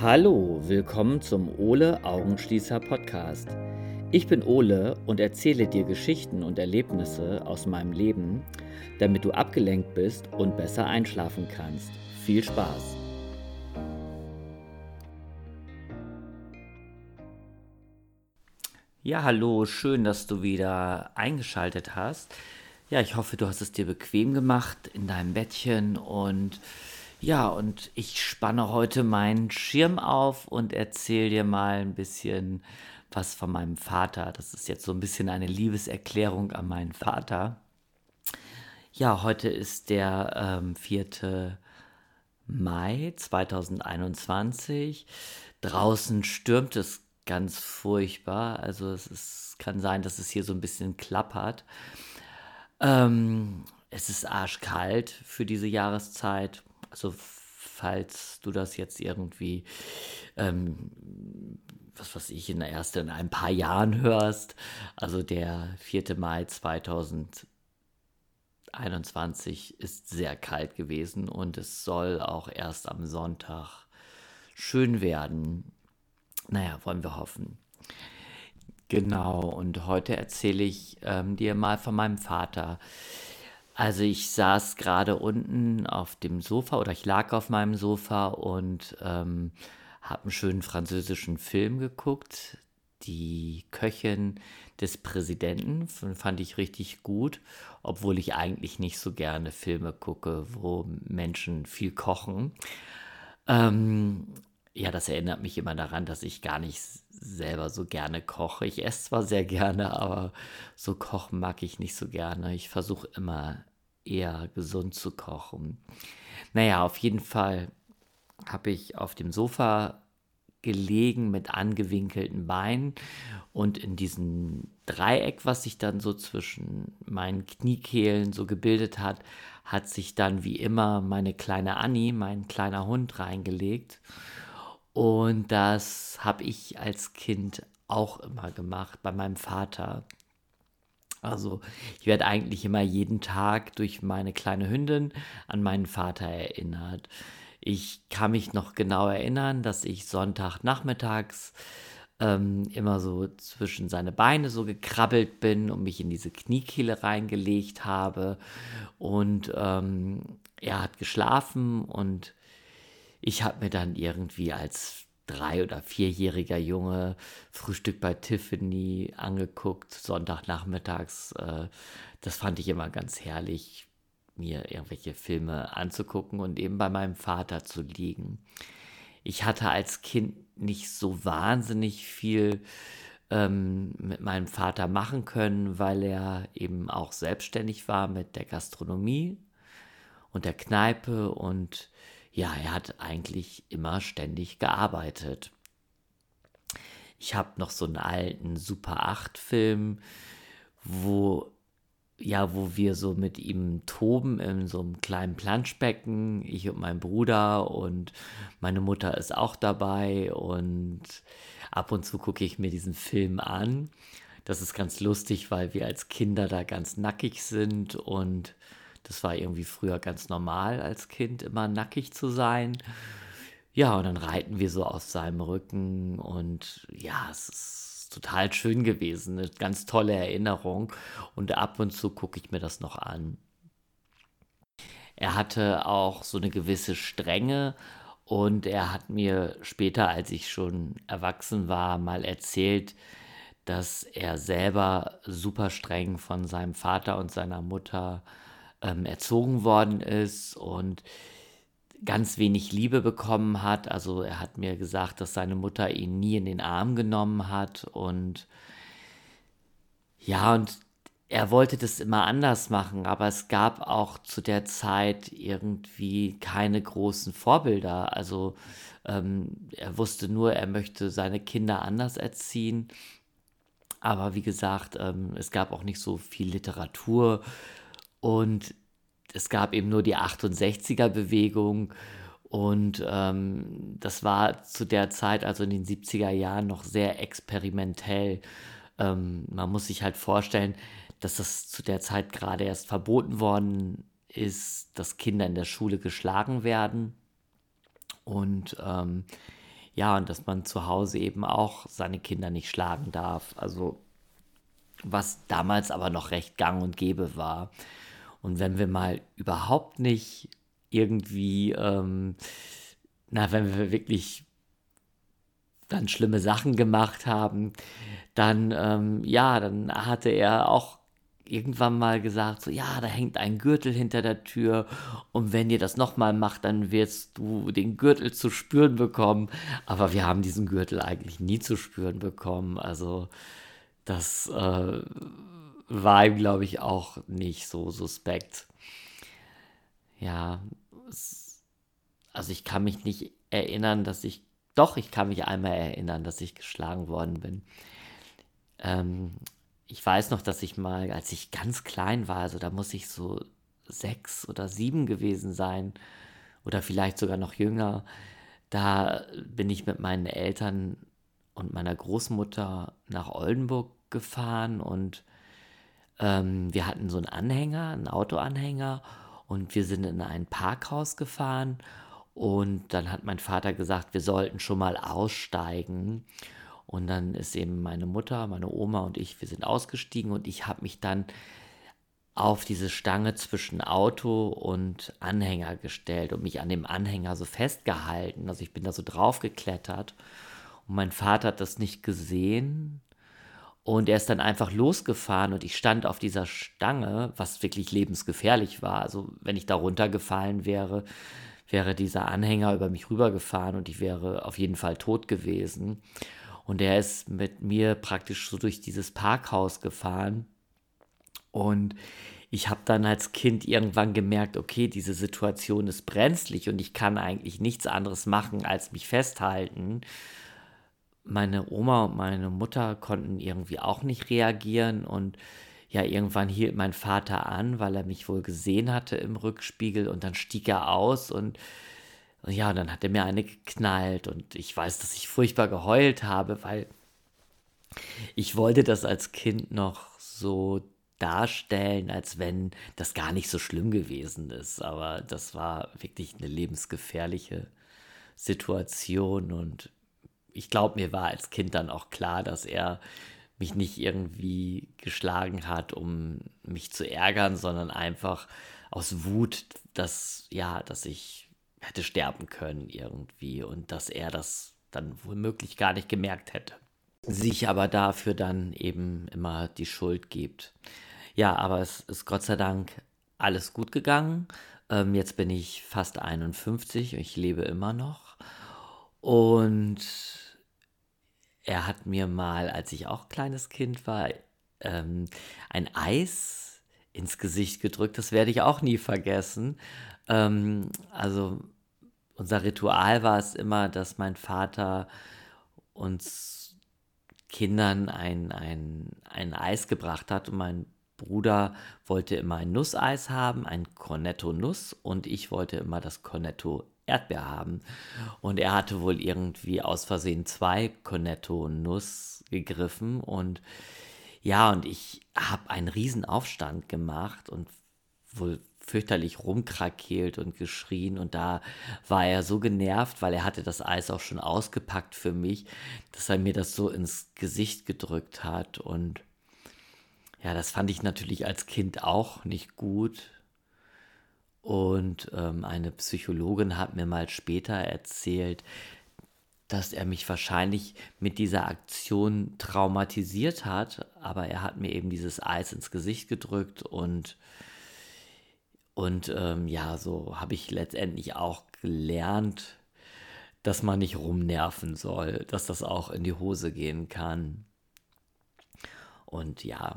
Hallo, willkommen zum Ole Augenschließer Podcast. Ich bin Ole und erzähle dir Geschichten und Erlebnisse aus meinem Leben, damit du abgelenkt bist und besser einschlafen kannst. Viel Spaß! Ja, hallo, schön, dass du wieder eingeschaltet hast. Ja, ich hoffe, du hast es dir bequem gemacht in deinem Bettchen und ja, und ich spanne heute meinen Schirm auf und erzähle dir mal ein bisschen was von meinem Vater. Das ist jetzt so ein bisschen eine Liebeserklärung an meinen Vater. Ja, heute ist der ähm, 4. Mai 2021. Draußen stürmt es ganz furchtbar. Also es ist, kann sein, dass es hier so ein bisschen klappert. Ähm, es ist arschkalt für diese Jahreszeit. Also falls du das jetzt irgendwie, ähm, was weiß ich, in, erst in ein paar Jahren hörst, also der 4. Mai 2021 ist sehr kalt gewesen und es soll auch erst am Sonntag schön werden. Naja, wollen wir hoffen. Genau, und heute erzähle ich ähm, dir mal von meinem Vater. Also ich saß gerade unten auf dem Sofa oder ich lag auf meinem Sofa und ähm, habe einen schönen französischen Film geguckt. Die Köchin des Präsidenten fand ich richtig gut, obwohl ich eigentlich nicht so gerne Filme gucke, wo Menschen viel kochen. Ähm, ja, das erinnert mich immer daran, dass ich gar nicht selber so gerne koche. Ich esse zwar sehr gerne, aber so kochen mag ich nicht so gerne. Ich versuche immer eher gesund zu kochen. Naja, auf jeden Fall habe ich auf dem Sofa gelegen mit angewinkelten Beinen und in diesem Dreieck, was sich dann so zwischen meinen Kniekehlen so gebildet hat, hat sich dann wie immer meine kleine Annie, mein kleiner Hund, reingelegt. Und das habe ich als Kind auch immer gemacht bei meinem Vater. Also ich werde eigentlich immer jeden Tag durch meine kleine Hündin an meinen Vater erinnert. Ich kann mich noch genau erinnern, dass ich Sonntagnachmittags ähm, immer so zwischen seine Beine so gekrabbelt bin und mich in diese Kniekehle reingelegt habe. Und ähm, er hat geschlafen und ich habe mir dann irgendwie als drei- oder vierjähriger Junge Frühstück bei Tiffany angeguckt, Sonntagnachmittags. Äh, das fand ich immer ganz herrlich, mir irgendwelche Filme anzugucken und eben bei meinem Vater zu liegen. Ich hatte als Kind nicht so wahnsinnig viel ähm, mit meinem Vater machen können, weil er eben auch selbstständig war mit der Gastronomie und der Kneipe und ja, er hat eigentlich immer ständig gearbeitet. Ich habe noch so einen alten Super 8 Film, wo ja, wo wir so mit ihm toben in so einem kleinen Planschbecken, ich und mein Bruder und meine Mutter ist auch dabei und ab und zu gucke ich mir diesen Film an. Das ist ganz lustig, weil wir als Kinder da ganz nackig sind und das war irgendwie früher ganz normal als Kind, immer nackig zu sein. Ja, und dann reiten wir so auf seinem Rücken und ja, es ist total schön gewesen, eine ganz tolle Erinnerung und ab und zu gucke ich mir das noch an. Er hatte auch so eine gewisse Strenge und er hat mir später, als ich schon erwachsen war, mal erzählt, dass er selber super streng von seinem Vater und seiner Mutter ähm, erzogen worden ist und ganz wenig Liebe bekommen hat. Also er hat mir gesagt, dass seine Mutter ihn nie in den Arm genommen hat und ja, und er wollte das immer anders machen, aber es gab auch zu der Zeit irgendwie keine großen Vorbilder. Also ähm, er wusste nur, er möchte seine Kinder anders erziehen. Aber wie gesagt, ähm, es gab auch nicht so viel Literatur und es gab eben nur die 68er-Bewegung. Und ähm, das war zu der Zeit, also in den 70er Jahren, noch sehr experimentell. Ähm, man muss sich halt vorstellen, dass das zu der Zeit gerade erst verboten worden ist, dass Kinder in der Schule geschlagen werden. Und ähm, ja, und dass man zu Hause eben auch seine Kinder nicht schlagen darf. Also was damals aber noch recht gang und gäbe war. Und wenn wir mal überhaupt nicht irgendwie, ähm, na, wenn wir wirklich dann schlimme Sachen gemacht haben, dann, ähm, ja, dann hatte er auch irgendwann mal gesagt, so, ja, da hängt ein Gürtel hinter der Tür und wenn ihr das nochmal macht, dann wirst du den Gürtel zu spüren bekommen. Aber wir haben diesen Gürtel eigentlich nie zu spüren bekommen. Also das äh, war ihm, glaube ich, auch nicht so suspekt. Ja, es, also ich kann mich nicht erinnern, dass ich, doch, ich kann mich einmal erinnern, dass ich geschlagen worden bin. Ähm, ich weiß noch, dass ich mal, als ich ganz klein war, also da muss ich so sechs oder sieben gewesen sein oder vielleicht sogar noch jünger, da bin ich mit meinen Eltern und meiner Großmutter nach Oldenburg gefahren und ähm, wir hatten so einen Anhänger, einen Autoanhänger und wir sind in ein Parkhaus gefahren und dann hat mein Vater gesagt, wir sollten schon mal aussteigen. Und dann ist eben meine Mutter, meine Oma und ich, wir sind ausgestiegen und ich habe mich dann auf diese Stange zwischen Auto und Anhänger gestellt und mich an dem Anhänger so festgehalten. Also ich bin da so drauf geklettert und mein Vater hat das nicht gesehen und er ist dann einfach losgefahren und ich stand auf dieser Stange, was wirklich lebensgefährlich war. Also wenn ich da runtergefallen wäre, wäre dieser Anhänger über mich rübergefahren und ich wäre auf jeden Fall tot gewesen. Und er ist mit mir praktisch so durch dieses Parkhaus gefahren. Und ich habe dann als Kind irgendwann gemerkt, okay, diese Situation ist brenzlig und ich kann eigentlich nichts anderes machen, als mich festhalten meine Oma und meine Mutter konnten irgendwie auch nicht reagieren und ja, irgendwann hielt mein Vater an, weil er mich wohl gesehen hatte im Rückspiegel und dann stieg er aus und ja, dann hat er mir eine geknallt und ich weiß, dass ich furchtbar geheult habe, weil ich wollte das als Kind noch so darstellen, als wenn das gar nicht so schlimm gewesen ist, aber das war wirklich eine lebensgefährliche Situation und ich glaube, mir war als Kind dann auch klar, dass er mich nicht irgendwie geschlagen hat, um mich zu ärgern, sondern einfach aus Wut, dass, ja, dass ich hätte sterben können irgendwie und dass er das dann womöglich gar nicht gemerkt hätte. Sich aber dafür dann eben immer die Schuld gibt. Ja, aber es ist Gott sei Dank alles gut gegangen. Ähm, jetzt bin ich fast 51, ich lebe immer noch. Und er hat mir mal, als ich auch kleines Kind war, ähm, ein Eis ins Gesicht gedrückt. Das werde ich auch nie vergessen. Ähm, also unser Ritual war es immer, dass mein Vater uns Kindern ein, ein, ein Eis gebracht hat und mein Bruder wollte immer ein Nusseis haben, ein Cornetto Nuss und ich wollte immer das Cornetto Erdbeer haben. Und er hatte wohl irgendwie aus Versehen zwei Cornetto Nuss gegriffen. Und ja, und ich habe einen riesen Aufstand gemacht und wohl fürchterlich rumkrakeelt und geschrien. Und da war er so genervt, weil er hatte das Eis auch schon ausgepackt für mich, dass er mir das so ins Gesicht gedrückt hat. Und ja, das fand ich natürlich als Kind auch nicht gut und ähm, eine Psychologin hat mir mal später erzählt, dass er mich wahrscheinlich mit dieser Aktion traumatisiert hat, aber er hat mir eben dieses Eis ins Gesicht gedrückt und, und ähm, ja, so habe ich letztendlich auch gelernt, dass man nicht rumnerven soll, dass das auch in die Hose gehen kann. Und ja,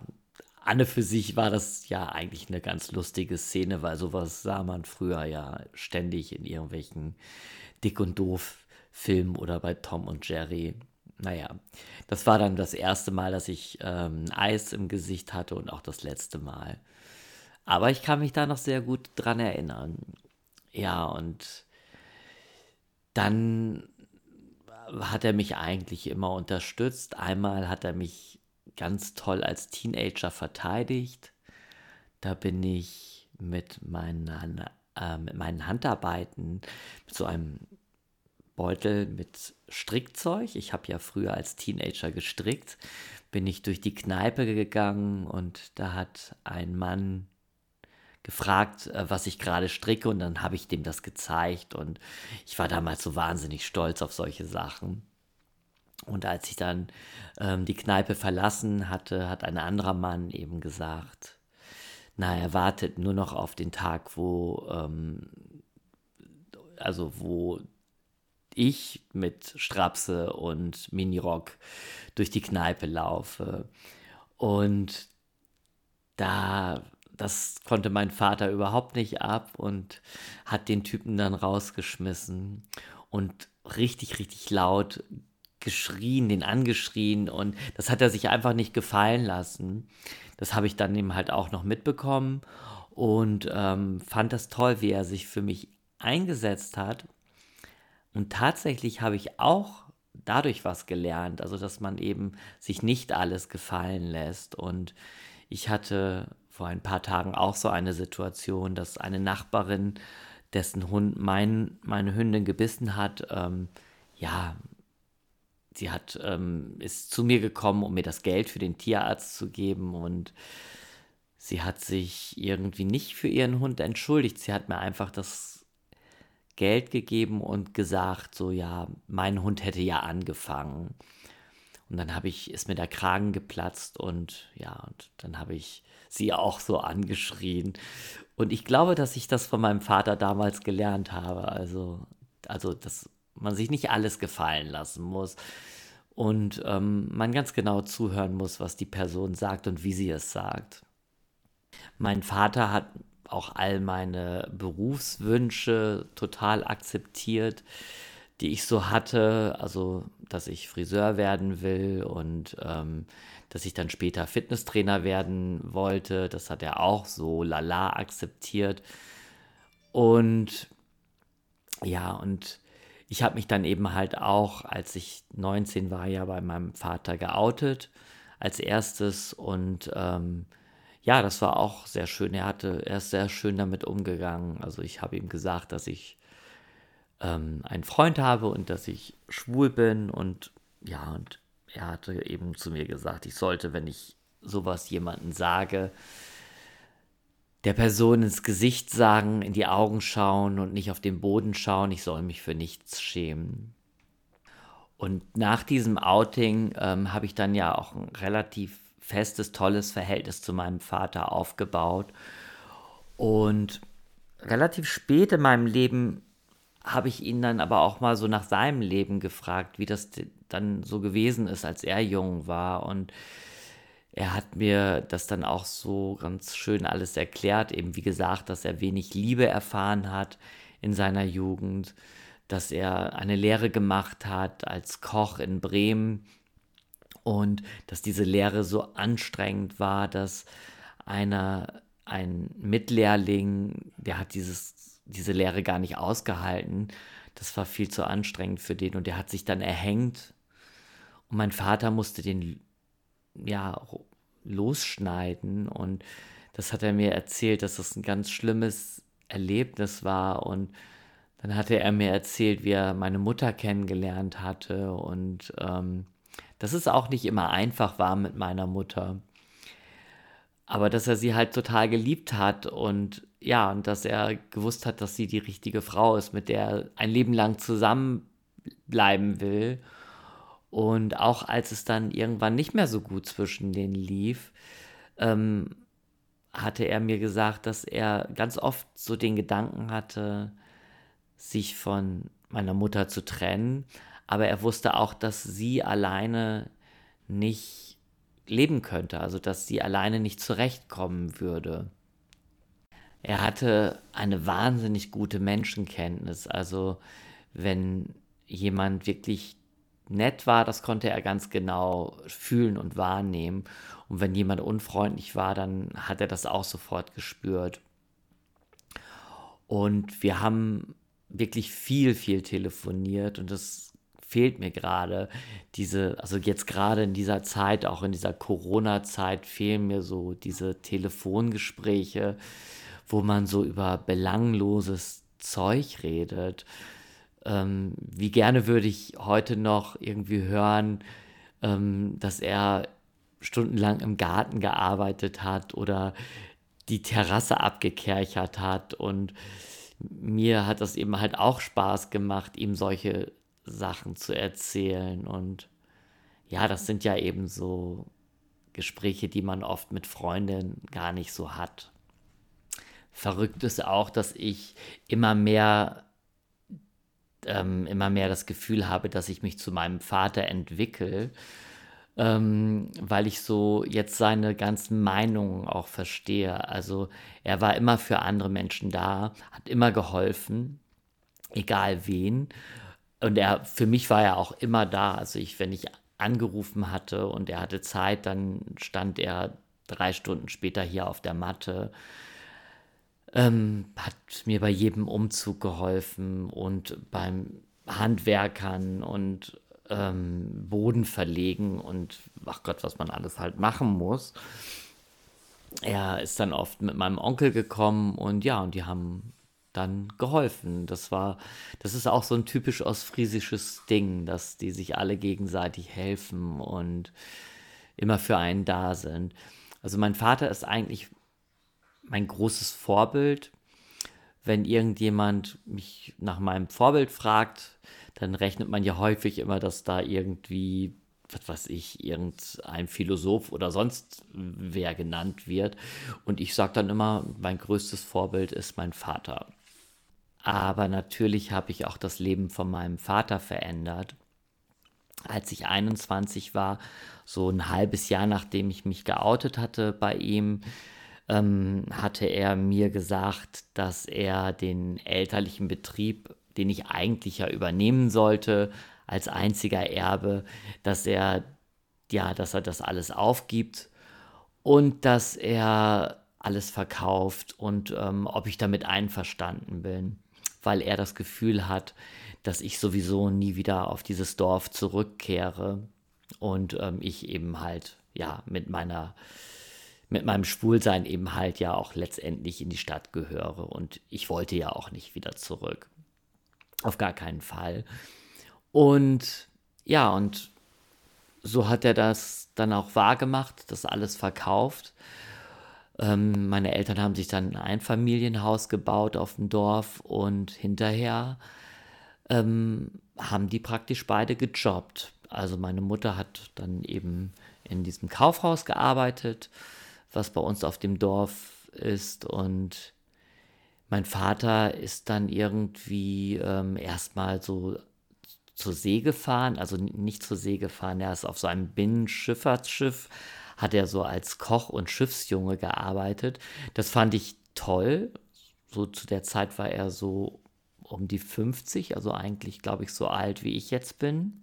Anne für sich war das ja eigentlich eine ganz lustige Szene, weil sowas sah man früher ja ständig in irgendwelchen Dick und Doof Filmen oder bei Tom und Jerry. Naja, das war dann das erste Mal, dass ich ähm, Eis im Gesicht hatte und auch das letzte Mal. Aber ich kann mich da noch sehr gut dran erinnern. Ja, und dann hat er mich eigentlich immer unterstützt. Einmal hat er mich ganz toll als Teenager verteidigt. Da bin ich mit meinen, äh, mit meinen Handarbeiten, mit so einem Beutel mit Strickzeug. Ich habe ja früher als Teenager gestrickt. Bin ich durch die Kneipe gegangen und da hat ein Mann gefragt, äh, was ich gerade stricke und dann habe ich dem das gezeigt und ich war damals so wahnsinnig stolz auf solche Sachen. Und als ich dann ähm, die Kneipe verlassen hatte, hat ein anderer Mann eben gesagt, na, er wartet nur noch auf den Tag, wo, ähm, also wo ich mit Strapse und Minirock durch die Kneipe laufe. Und da, das konnte mein Vater überhaupt nicht ab und hat den Typen dann rausgeschmissen und richtig, richtig laut geschrien, den angeschrien und das hat er sich einfach nicht gefallen lassen. Das habe ich dann eben halt auch noch mitbekommen und ähm, fand das toll, wie er sich für mich eingesetzt hat. Und tatsächlich habe ich auch dadurch was gelernt, also dass man eben sich nicht alles gefallen lässt. Und ich hatte vor ein paar Tagen auch so eine Situation, dass eine Nachbarin, dessen Hund mein, meine Hündin gebissen hat, ähm, ja, sie hat, ähm, ist zu mir gekommen, um mir das Geld für den Tierarzt zu geben und sie hat sich irgendwie nicht für ihren Hund entschuldigt. Sie hat mir einfach das Geld gegeben und gesagt, so ja, mein Hund hätte ja angefangen. Und dann habe ich, ist mir der Kragen geplatzt und ja, und dann habe ich sie auch so angeschrien. Und ich glaube, dass ich das von meinem Vater damals gelernt habe. Also, also das man sich nicht alles gefallen lassen muss und ähm, man ganz genau zuhören muss, was die Person sagt und wie sie es sagt. Mein Vater hat auch all meine Berufswünsche total akzeptiert, die ich so hatte, also dass ich Friseur werden will und ähm, dass ich dann später Fitnesstrainer werden wollte, das hat er auch so lala akzeptiert. Und ja, und ich habe mich dann eben halt auch, als ich 19 war, ja bei meinem Vater geoutet als erstes und ähm, ja, das war auch sehr schön. Er hatte, er ist sehr schön damit umgegangen. Also ich habe ihm gesagt, dass ich ähm, einen Freund habe und dass ich schwul bin und ja, und er hatte eben zu mir gesagt, ich sollte, wenn ich sowas jemanden sage, der Person ins Gesicht sagen, in die Augen schauen und nicht auf den Boden schauen, ich soll mich für nichts schämen. Und nach diesem Outing ähm, habe ich dann ja auch ein relativ festes, tolles Verhältnis zu meinem Vater aufgebaut. Und relativ spät in meinem Leben habe ich ihn dann aber auch mal so nach seinem Leben gefragt, wie das dann so gewesen ist, als er jung war. Und er hat mir das dann auch so ganz schön alles erklärt, eben wie gesagt, dass er wenig Liebe erfahren hat in seiner Jugend, dass er eine Lehre gemacht hat als Koch in Bremen und dass diese Lehre so anstrengend war, dass einer, ein Mitlehrling, der hat dieses, diese Lehre gar nicht ausgehalten. Das war viel zu anstrengend für den und der hat sich dann erhängt. Und mein Vater musste den ja, losschneiden. Und das hat er mir erzählt, dass das ein ganz schlimmes Erlebnis war. Und dann hatte er mir erzählt, wie er meine Mutter kennengelernt hatte. Und ähm, dass es auch nicht immer einfach war mit meiner Mutter. Aber dass er sie halt total geliebt hat und ja, und dass er gewusst hat, dass sie die richtige Frau ist, mit der er ein Leben lang zusammenbleiben will. Und auch als es dann irgendwann nicht mehr so gut zwischen denen lief, ähm, hatte er mir gesagt, dass er ganz oft so den Gedanken hatte, sich von meiner Mutter zu trennen. Aber er wusste auch, dass sie alleine nicht leben könnte, also dass sie alleine nicht zurechtkommen würde. Er hatte eine wahnsinnig gute Menschenkenntnis. Also wenn jemand wirklich nett war, das konnte er ganz genau fühlen und wahrnehmen. Und wenn jemand unfreundlich war, dann hat er das auch sofort gespürt. Und wir haben wirklich viel, viel telefoniert und das fehlt mir gerade. Diese, also jetzt gerade in dieser Zeit, auch in dieser Corona-Zeit, fehlen mir so diese Telefongespräche, wo man so über belangloses Zeug redet ähm, wie gerne würde ich heute noch irgendwie hören, ähm, dass er stundenlang im Garten gearbeitet hat oder die Terrasse abgekerchert hat. Und mir hat das eben halt auch Spaß gemacht, ihm solche Sachen zu erzählen. Und ja, das sind ja eben so Gespräche, die man oft mit Freundinnen gar nicht so hat. Verrückt ist auch, dass ich immer mehr, ähm, immer mehr das Gefühl habe, dass ich mich zu meinem Vater entwickle ähm, weil ich so jetzt seine ganzen Meinungen auch verstehe. Also er war immer für andere Menschen da, hat immer geholfen, egal wen. Und er, für mich war er auch immer da. Also ich, wenn ich angerufen hatte und er hatte Zeit, dann stand er drei Stunden später hier auf der Matte. Ähm, hat mir bei jedem Umzug geholfen und beim Handwerkern und ähm, Boden verlegen und ach Gott, was man alles halt machen muss. Er ist dann oft mit meinem Onkel gekommen und ja, und die haben dann geholfen. Das war, das ist auch so ein typisch ostfriesisches Ding, dass die sich alle gegenseitig helfen und immer für einen da sind. Also mein Vater ist eigentlich mein großes Vorbild. Wenn irgendjemand mich nach meinem Vorbild fragt, dann rechnet man ja häufig immer, dass da irgendwie, was weiß ich, irgendein Philosoph oder sonst wer genannt wird. Und ich sage dann immer, mein größtes Vorbild ist mein Vater. Aber natürlich habe ich auch das Leben von meinem Vater verändert. Als ich 21 war, so ein halbes Jahr nachdem ich mich geoutet hatte bei ihm, ähm, hatte er mir gesagt, dass er den elterlichen Betrieb den ich eigentlich ja übernehmen sollte als einziger Erbe, dass er ja, dass er das alles aufgibt und dass er alles verkauft und ähm, ob ich damit einverstanden bin, weil er das Gefühl hat, dass ich sowieso nie wieder auf dieses Dorf zurückkehre und ähm, ich eben halt ja mit meiner mit meinem Schwulsein eben halt ja auch letztendlich in die Stadt gehöre und ich wollte ja auch nicht wieder zurück. Auf gar keinen Fall. Und ja, und so hat er das dann auch wahrgemacht, das alles verkauft. Ähm, meine Eltern haben sich dann ein Einfamilienhaus gebaut auf dem Dorf und hinterher ähm, haben die praktisch beide gejobbt. Also meine Mutter hat dann eben in diesem Kaufhaus gearbeitet, was bei uns auf dem Dorf ist und mein Vater ist dann irgendwie ähm, erstmal so zur See gefahren, also nicht zur See gefahren, er ist auf so einem Binnenschifffahrtsschiff, hat er so als Koch und Schiffsjunge gearbeitet. Das fand ich toll. So zu der Zeit war er so um die 50, also eigentlich, glaube ich, so alt wie ich jetzt bin.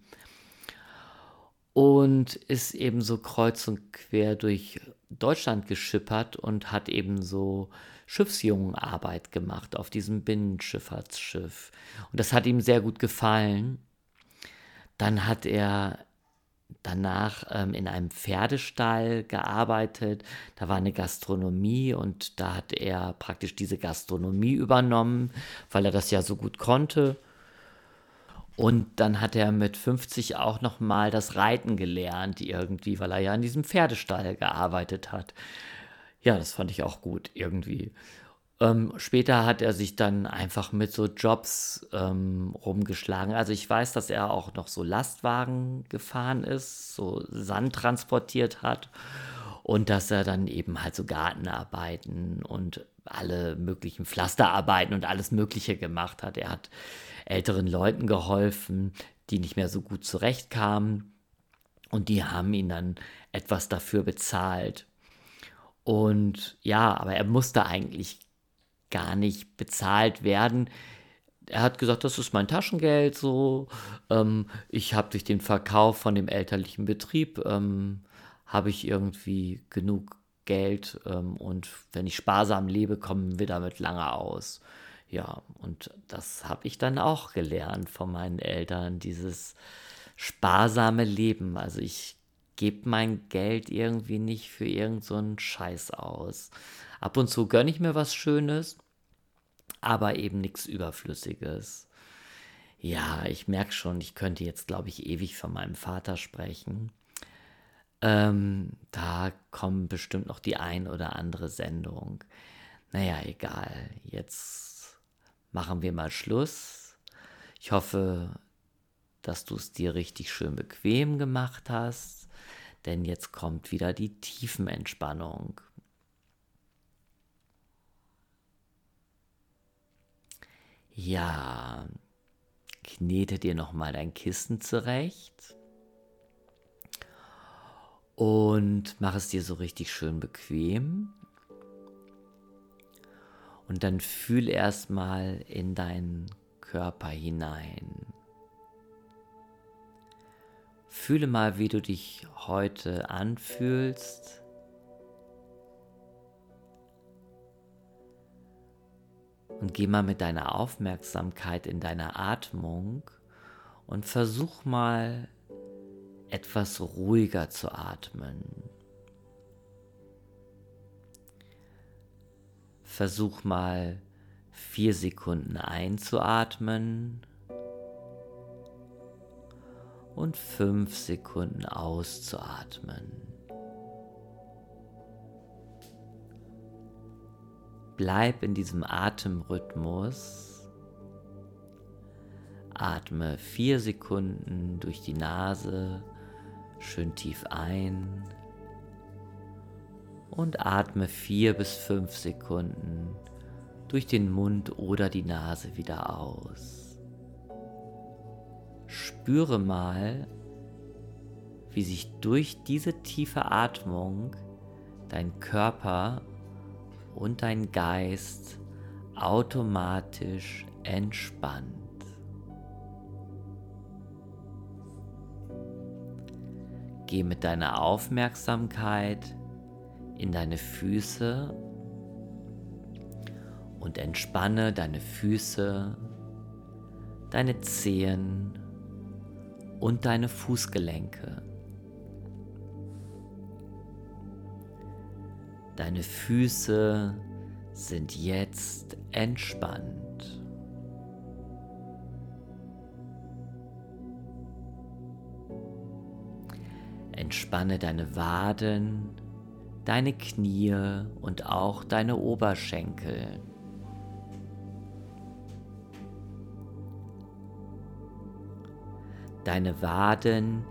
Und ist eben so kreuz und quer durch Deutschland geschippert und hat eben so Schiffsjungenarbeit gemacht auf diesem Binnenschifffahrtsschiff. Und das hat ihm sehr gut gefallen. Dann hat er danach ähm, in einem Pferdestall gearbeitet. Da war eine Gastronomie und da hat er praktisch diese Gastronomie übernommen, weil er das ja so gut konnte. Und dann hat er mit 50 auch noch mal das Reiten gelernt irgendwie, weil er ja in diesem Pferdestall gearbeitet hat ja, das fand ich auch gut irgendwie. Ähm, später hat er sich dann einfach mit so Jobs ähm, rumgeschlagen. Also ich weiß, dass er auch noch so Lastwagen gefahren ist, so Sand transportiert hat und dass er dann eben halt so Gartenarbeiten und alle möglichen Pflasterarbeiten und alles Mögliche gemacht hat. Er hat älteren Leuten geholfen, die nicht mehr so gut zurechtkamen und die haben ihn dann etwas dafür bezahlt. Und ja, aber er musste eigentlich gar nicht bezahlt werden. Er hat gesagt, das ist mein Taschengeld so. Ähm, ich habe durch den Verkauf von dem elterlichen Betrieb, ähm, habe ich irgendwie genug Geld ähm, und wenn ich sparsam lebe, kommen wir damit lange aus. Ja, und das habe ich dann auch gelernt von meinen Eltern, dieses sparsame Leben. Also ich gebe mein Geld irgendwie nicht für irgendeinen so Scheiß aus. Ab und zu gönne ich mir was Schönes, aber eben nichts Überflüssiges. Ja, ich merke schon, ich könnte jetzt, glaube ich, ewig von meinem Vater sprechen. Ähm, da kommen bestimmt noch die ein oder andere Sendung. Naja, egal. Jetzt machen wir mal Schluss. Ich hoffe, dass du es dir richtig schön bequem gemacht hast, denn jetzt kommt wieder die Tiefenentspannung. Ja, knete dir nochmal dein Kissen zurecht und mach es dir so richtig schön bequem. Und dann fühl erstmal in deinen Körper hinein. Fühle mal, wie du dich heute anfühlst. Und geh mal mit deiner Aufmerksamkeit in deine Atmung und versuch mal etwas ruhiger zu atmen. Versuch mal vier Sekunden einzuatmen und fünf Sekunden auszuatmen. Bleib in diesem Atemrhythmus. Atme vier Sekunden durch die Nase schön tief ein und atme vier bis fünf Sekunden durch den Mund oder die Nase wieder aus. Spüre mal, wie sich durch diese tiefe Atmung dein Körper und dein Geist automatisch entspannt. Geh mit deiner Aufmerksamkeit in deine Füße und entspanne deine Füße, deine Zehen und deine Fußgelenke. Deine Füße sind jetzt entspannt. Entspanne deine Waden, deine Knie und auch deine Oberschenkel. Deine Waden,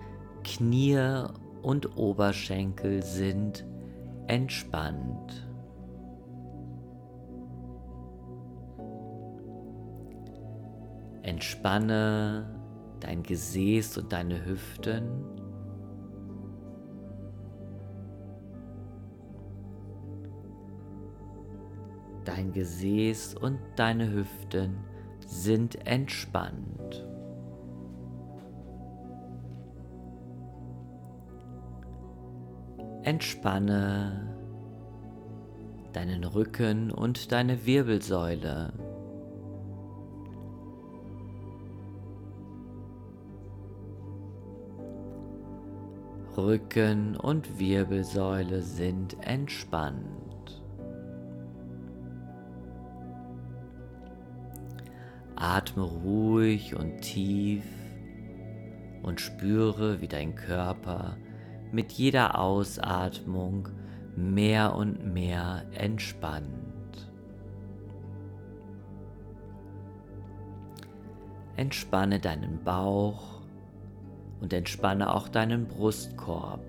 Knie und Oberschenkel sind entspannt. Entspanne dein Gesäß und deine Hüften. Dein Gesäß und deine Hüften sind entspannt. Entspanne deinen Rücken und deine Wirbelsäule. Rücken und Wirbelsäule sind entspannt. Atme ruhig und tief und spüre, wie dein Körper mit jeder Ausatmung mehr und mehr entspannt. Entspanne deinen Bauch und entspanne auch deinen Brustkorb.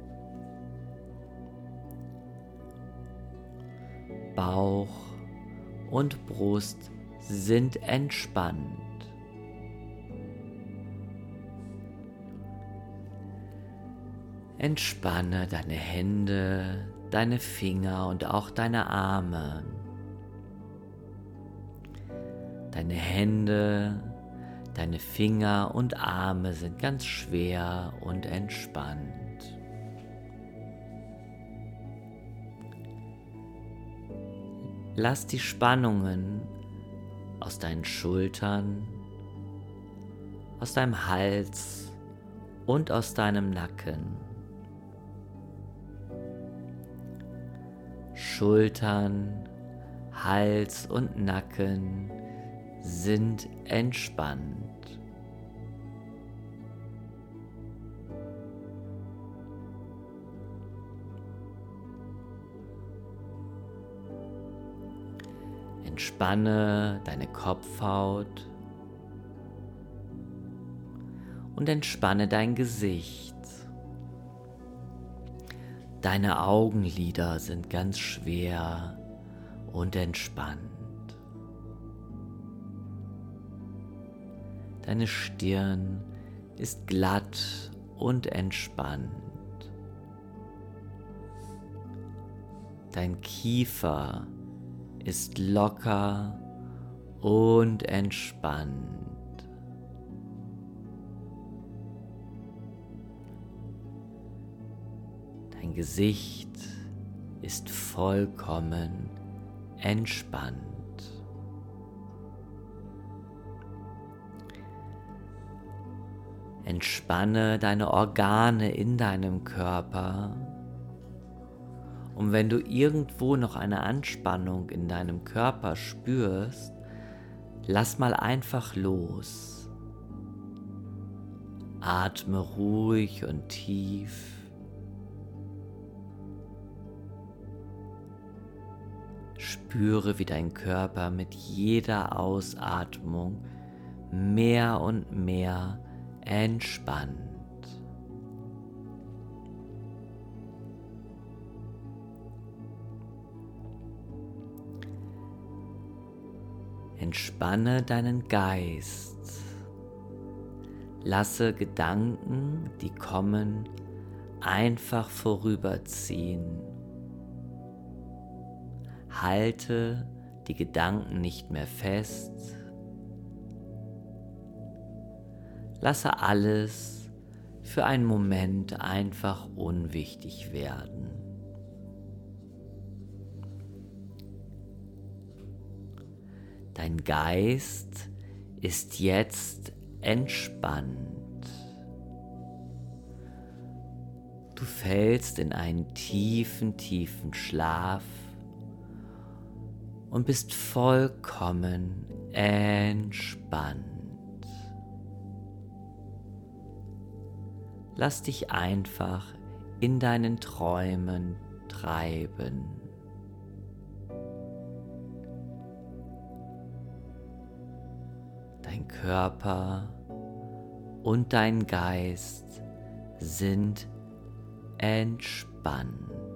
Bauch und Brust sind entspannt. Entspanne deine Hände, deine Finger und auch deine Arme. Deine Hände, deine Finger und Arme sind ganz schwer und entspannt. Lass die Spannungen aus deinen Schultern, aus deinem Hals und aus deinem Nacken. Schultern, Hals und Nacken sind entspannt. Entspanne deine Kopfhaut und entspanne dein Gesicht. Deine Augenlider sind ganz schwer und entspannt. Deine Stirn ist glatt und entspannt. Dein Kiefer ist locker und entspannt. Dein Gesicht ist vollkommen entspannt. Entspanne deine Organe in deinem Körper. Und wenn du irgendwo noch eine Anspannung in deinem Körper spürst, lass mal einfach los. Atme ruhig und tief. Spüre, wie dein Körper mit jeder Ausatmung mehr und mehr entspannt. Entspanne deinen Geist. Lasse Gedanken, die kommen, einfach vorüberziehen Halte die Gedanken nicht mehr fest. Lasse alles für einen Moment einfach unwichtig werden. Dein Geist ist jetzt entspannt. Du fällst in einen tiefen, tiefen Schlaf und bist vollkommen entspannt. Lass dich einfach in deinen Träumen treiben. Dein Körper und dein Geist sind entspannt.